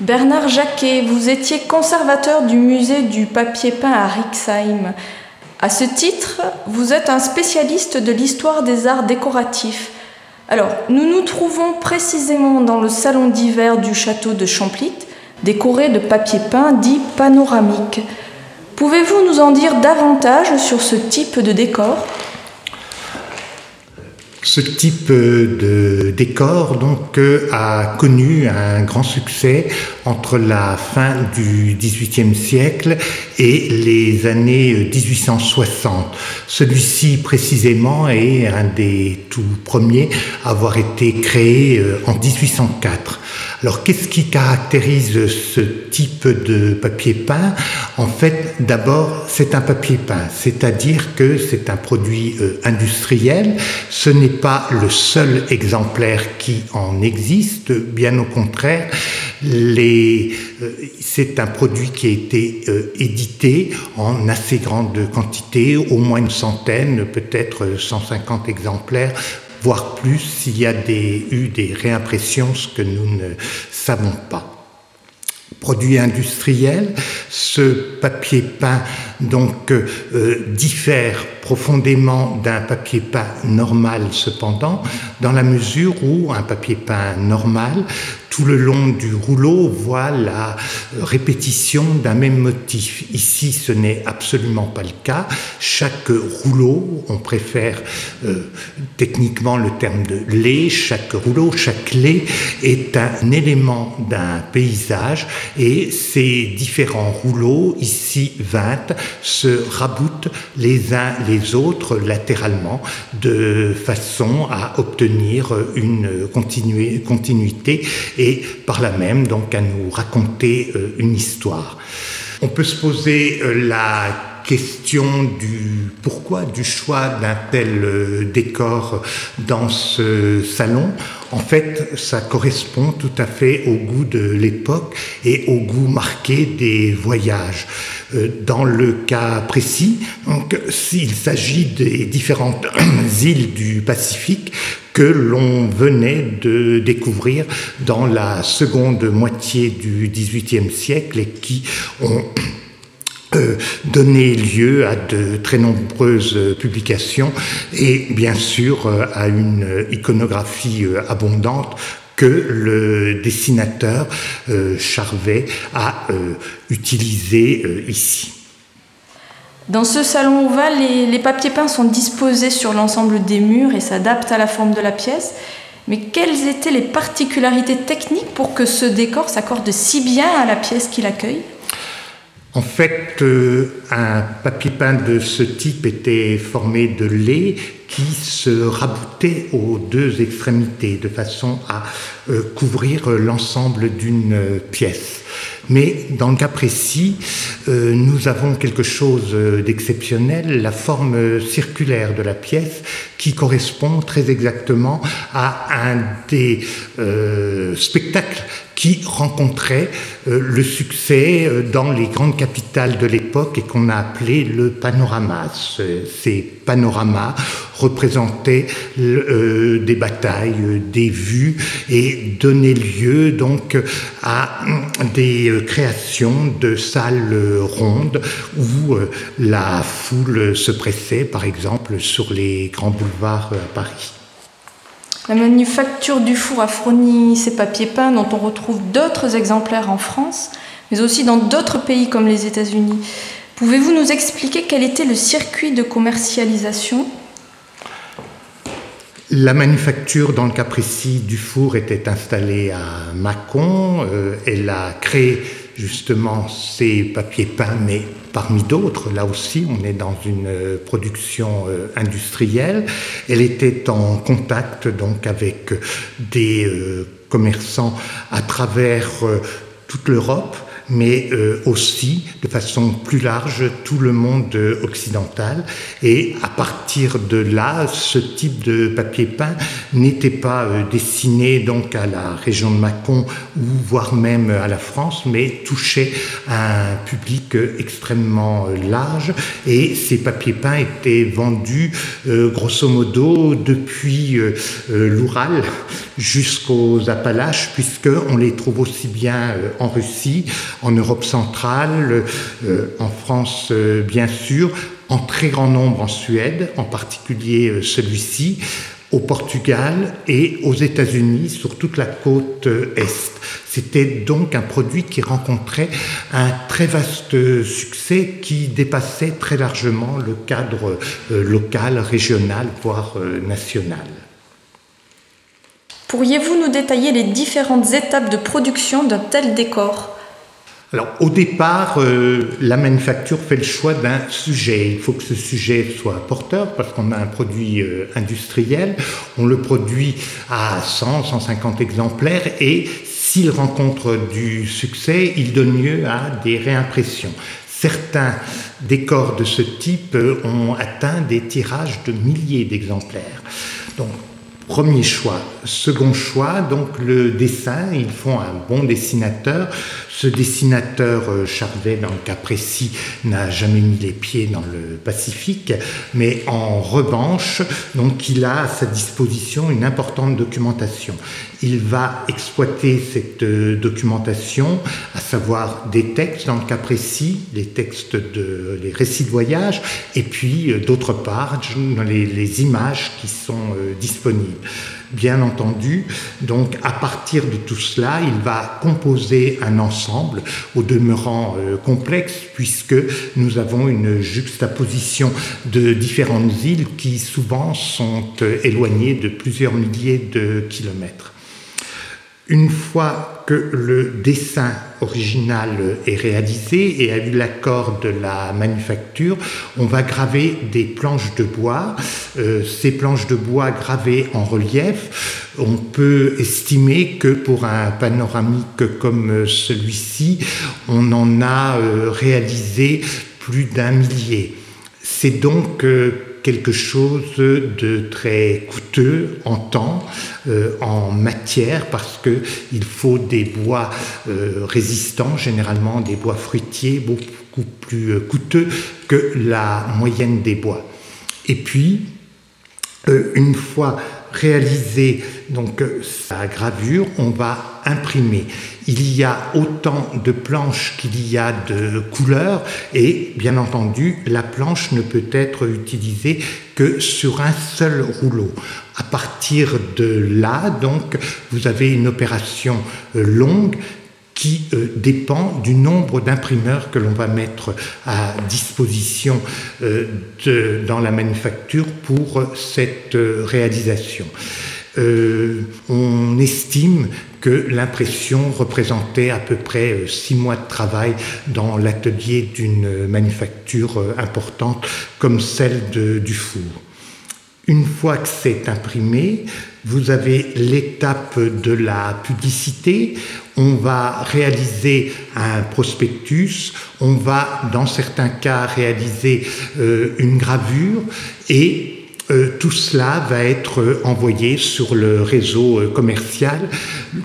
Bernard Jacquet, vous étiez conservateur du musée du papier peint à Rixheim. À ce titre, vous êtes un spécialiste de l'histoire des arts décoratifs. Alors, nous nous trouvons précisément dans le salon d'hiver du château de Champlit, décoré de papier peint dit panoramique. Pouvez-vous nous en dire davantage sur ce type de décor? Ce type de décor donc euh, a connu un grand succès entre la fin du XVIIIe siècle et les années 1860. Celui-ci précisément est un des tout premiers à avoir été créé euh, en 1804. Alors qu'est-ce qui caractérise ce type de papier peint? En fait, d'abord, c'est un papier peint, c'est-à-dire que c'est un produit euh, industriel. Ce pas le seul exemplaire qui en existe, bien au contraire. Euh, c'est un produit qui a été euh, édité en assez grande quantité, au moins une centaine, peut-être 150 exemplaires voire plus s'il y a des, eu des réimpressions, ce que nous ne savons pas. Produit industriel, ce papier peint donc euh, diffère profondément d'un papier peint normal cependant, dans la mesure où un papier peint normal tout le long du rouleau voit la répétition d'un même motif. Ici, ce n'est absolument pas le cas. Chaque rouleau, on préfère euh, techniquement le terme de lait, chaque rouleau, chaque lait est un élément d'un paysage et ces différents rouleaux, ici 20, se raboutent les uns les autres latéralement de façon à obtenir une continuité et par là même donc à nous raconter euh, une histoire. On peut se poser euh, la question du pourquoi du choix d'un tel euh, décor dans ce salon. En fait, ça correspond tout à fait au goût de l'époque et au goût marqué des voyages. Dans le cas précis, donc, s'il s'agit des différentes îles du Pacifique, que l'on venait de découvrir dans la seconde moitié du XVIIIe siècle et qui ont euh, donné lieu à de très nombreuses publications et bien sûr euh, à une iconographie euh, abondante que le dessinateur Charvet a utilisé ici. Dans ce salon ovale, les, papiers peints sont disposés sur l'ensemble des murs et s'adaptent à la forme de la pièce. Mais quelles étaient les particularités techniques pour que ce décor s'accorde si bien à la pièce qu'il accueille? En fait, euh, un papier peint de ce type était formé de lait qui se raboutait aux deux extrémités de façon à euh, couvrir l'ensemble d'une pièce. Mais dans le cas précis, euh, nous avons quelque chose d'exceptionnel, la forme circulaire de la pièce qui correspond très exactement à un des euh, spectacles qui rencontrait euh, le succès euh, dans les grandes capitales de l'époque et qu'on a appelé le panorama. Ces panoramas représentaient des batailles, des vues et donnaient lieu donc à des créations de salles rondes où la foule se pressait, par exemple, sur les grands boulevards à Paris. La manufacture du four a fourni ces papiers peints dont on retrouve d'autres exemplaires en France, mais aussi dans d'autres pays comme les États-Unis. Pouvez-vous nous expliquer quel était le circuit de commercialisation la manufacture, dans le cas précis du four, était installée à Mâcon. Euh, elle a créé justement ces papiers peints, mais parmi d'autres, là aussi, on est dans une euh, production euh, industrielle. Elle était en contact donc avec des commerçants à travers toute l'Europe, mais euh, aussi de façon plus large tout le monde occidental. Et à partir de là, ce type de papier peint n'était pas euh, destiné donc à la région de Mâcon ou voire même à la France, mais touchait un public extrêmement large. Et ces papiers peints étaient vendus grosso modo depuis l'Oural jusqu'aux Appalaches, puisqu'on les trouve aussi bien euh, en Russie, en Europe centrale, euh, en France euh, bien sûr, en très grand nombre en Suède, en particulier celui-ci, au Portugal et aux États-Unis sur toute la côte Est. C'était donc un produit qui rencontrait un très vaste succès qui dépassait très largement le cadre local, régional, voire national. Pourriez-vous nous détailler les différentes étapes de production d'un tel décor? Alors au départ, euh, la manufacture fait le choix d'un sujet. Il faut que ce sujet soit porteur parce qu'on a un produit euh, industriel. On le produit à 100, 150 exemplaires et s'il rencontre du succès, il donne lieu à des réimpressions. Certains décors de ce type euh, ont atteint des tirages de milliers d'exemplaires. Donc Premier choix. Second choix, donc le dessin, ils font un bon dessinateur. Ce dessinateur, euh, Charvet, dans le cas précis, n'a jamais mis les pieds dans le Pacifique, mais en revanche, donc il a à sa disposition une importante documentation. Il va exploiter cette euh, documentation, à savoir des textes dans le cas précis, les textes de les récits de voyage, et puis euh, d'autre part les, images qui sont disponibles. Bien entendu, donc à partir de tout cela, il va composer un ensemble au demeurant euh, complexe puisque nous avons une juxtaposition de différentes îles qui souvent sont euh, éloignées de plusieurs milliers de kilomètres. Une fois que le dessin original est réalisé et a eu l'accord de la manufacture, on va graver des planches de bois. Euh, ces planches de bois gravées en relief, on peut estimer que pour un panoramique comme celui-ci, on en a euh, réalisé plus d'un millier. C'est donc euh, quelque chose de très coûteux en temps, euh, en matière, parce qu'il faut des bois euh, résistants, généralement des bois fruitiers, beaucoup plus euh, coûteux que la moyenne des bois. Et puis, une fois réalisé donc sa gravure, on va imprimer. Il y a autant de planches qu'il y a de couleurs et bien entendu la planche ne peut être utilisée que sur un seul rouleau. À partir de là, donc, vous avez une opération euh, longue qui euh, dépend du nombre d'imprimeurs que l'on va mettre à disposition euh, dans la manufacture pour cette réalisation. on estime que l'impression représentait à peu près euh, six mois de travail dans l'atelier d'une manufacture euh, importante comme celle du four. Une fois que c'est imprimé, vous avez l'étape de la publicité. On va réaliser un prospectus. On va, dans certains cas, réaliser euh, une gravure et euh, tout cela va être envoyé sur le réseau euh, commercial.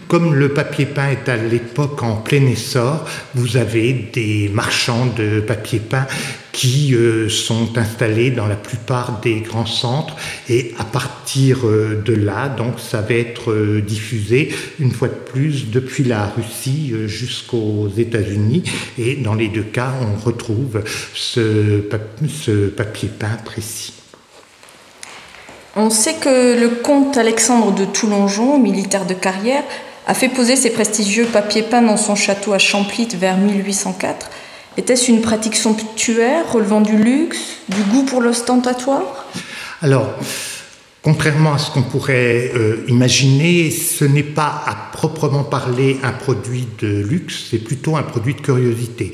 Comme le papier peint est à l'époque en plein essor, vous avez des marchands de papier peint qui euh, sont installés dans la plupart des grands centres et à partir de là, donc ça va être diffusé une fois de plus depuis la Russie jusqu'aux États-Unis et dans les deux cas, on retrouve ce papier peint précis. On sait que le comte Alexandre de Toulongeon, militaire de carrière, a fait poser ses prestigieux papiers peints dans son château à Champlit vers 1804. Était-ce une pratique somptuaire relevant du luxe, du goût pour l'ostentatoire? Alors, contrairement à ce qu'on pourrait euh, imaginer, ce n'est pas à proprement parler un produit de luxe, c'est plutôt un produit de curiosité.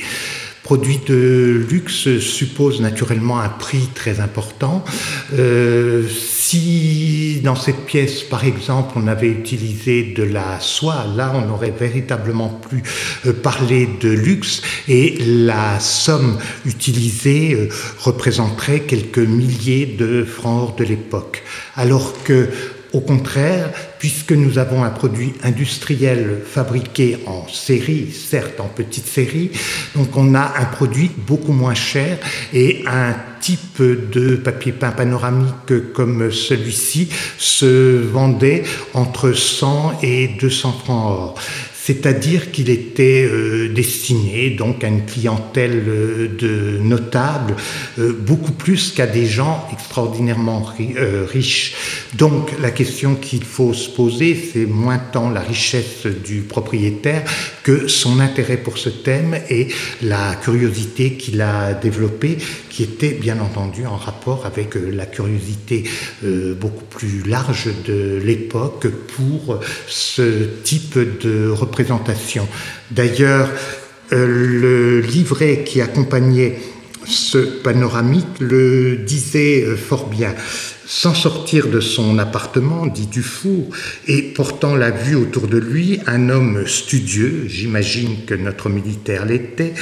Produit de luxe suppose naturellement un prix très important. Euh, si dans cette pièce, par exemple, on avait utilisé de la soie, là, on aurait véritablement pu euh, parler de luxe et la somme utilisée euh, représenterait quelques milliers de francs de l'époque. Alors que au contraire, puisque nous avons un produit industriel fabriqué en série, certes en petite série, donc on a un produit beaucoup moins cher et un type de papier peint panoramique comme celui-ci se vendait entre 100 et 200 francs or c'est-à-dire qu'il était euh, destiné donc à une clientèle euh, de notables, euh, beaucoup plus qu'à des gens extraordinairement riches. Donc la question qu'il faut se poser, c'est moins tant la richesse du propriétaire que son intérêt pour ce thème et la curiosité qu'il a développée, qui était bien entendu en rapport avec la curiosité beaucoup plus large de l'époque pour ce type de représentation. D'ailleurs, euh, le livret qui accompagnait ce panoramique le disait euh, fort bien sans sortir de son appartement, dit Dufour, et portant la vue autour de lui, un homme studieux, j'imagine que notre militaire l'était,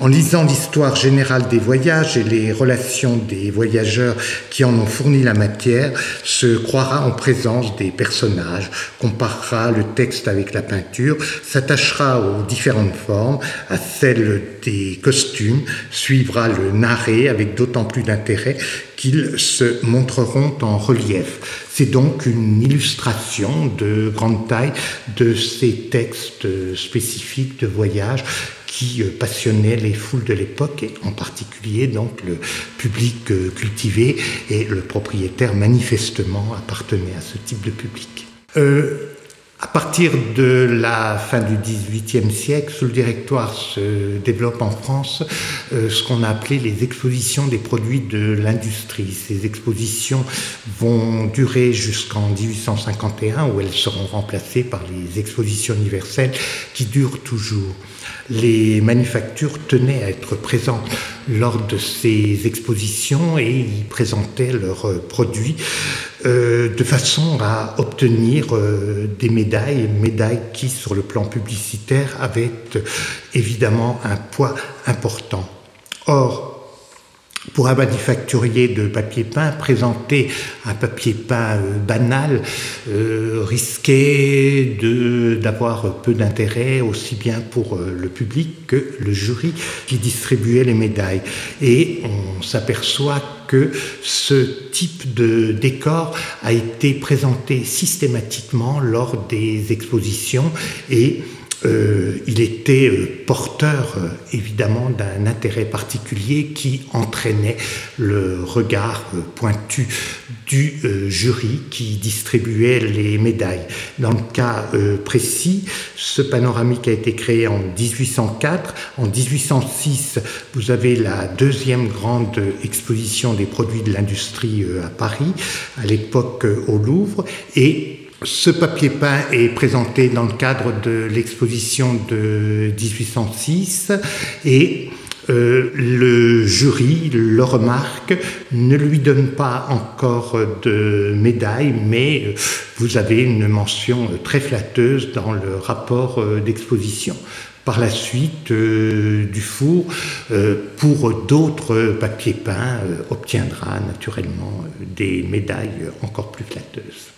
en lisant l'histoire générale des voyages et les relations des voyageurs qui en ont fourni la matière, se croira en présence des personnages, comparera le texte avec la peinture, s'attachera aux différentes formes, à celles des costumes, suivra le narré avec d'autant plus d'intérêt qu'ils se montreront en relief. C'est donc une illustration de grande taille de ces textes spécifiques de voyage qui passionnaient les foules de l'époque et en particulier donc le public cultivé et le propriétaire manifestement appartenait à ce type de public. Euh, à partir de la fin du XVIIIe siècle, sous le directoire se développe en France euh, ce qu'on a appelé les expositions des produits de l'industrie. Ces expositions vont durer jusqu'en 1851 où elles seront remplacées par les expositions universelles qui durent toujours. Les manufactures tenaient à être présentes lors de ces expositions et y présentaient leurs produits euh, de façon à obtenir euh, des médailles, médailles qui, sur le plan publicitaire, avaient euh, évidemment un poids important. Or, pour un manufacturier de papier peint, présenter un papier peint banal risquait d'avoir peu d'intérêt aussi bien pour le public que le jury qui distribuait les médailles. Et on s'aperçoit que ce type de décor a été présenté systématiquement lors des expositions et euh, il était euh, porteur euh, évidemment d'un intérêt particulier qui entraînait le regard pointu du jury qui distribuait les médailles. Dans le cas précis, ce panoramique a été créé en 1804. En 1806, vous avez la deuxième grande exposition des produits de l'industrie à Paris, à l'époque au Louvre, et ce papier peint est présenté dans le cadre de l'exposition de 1806 et euh, le jury le remarque, ne lui donne pas encore de médaille, mais vous avez une mention très flatteuse dans le rapport euh, d'exposition. Par la suite, euh, Dufour, pour d'autres papiers peints, obtiendra naturellement des médailles encore plus flatteuses.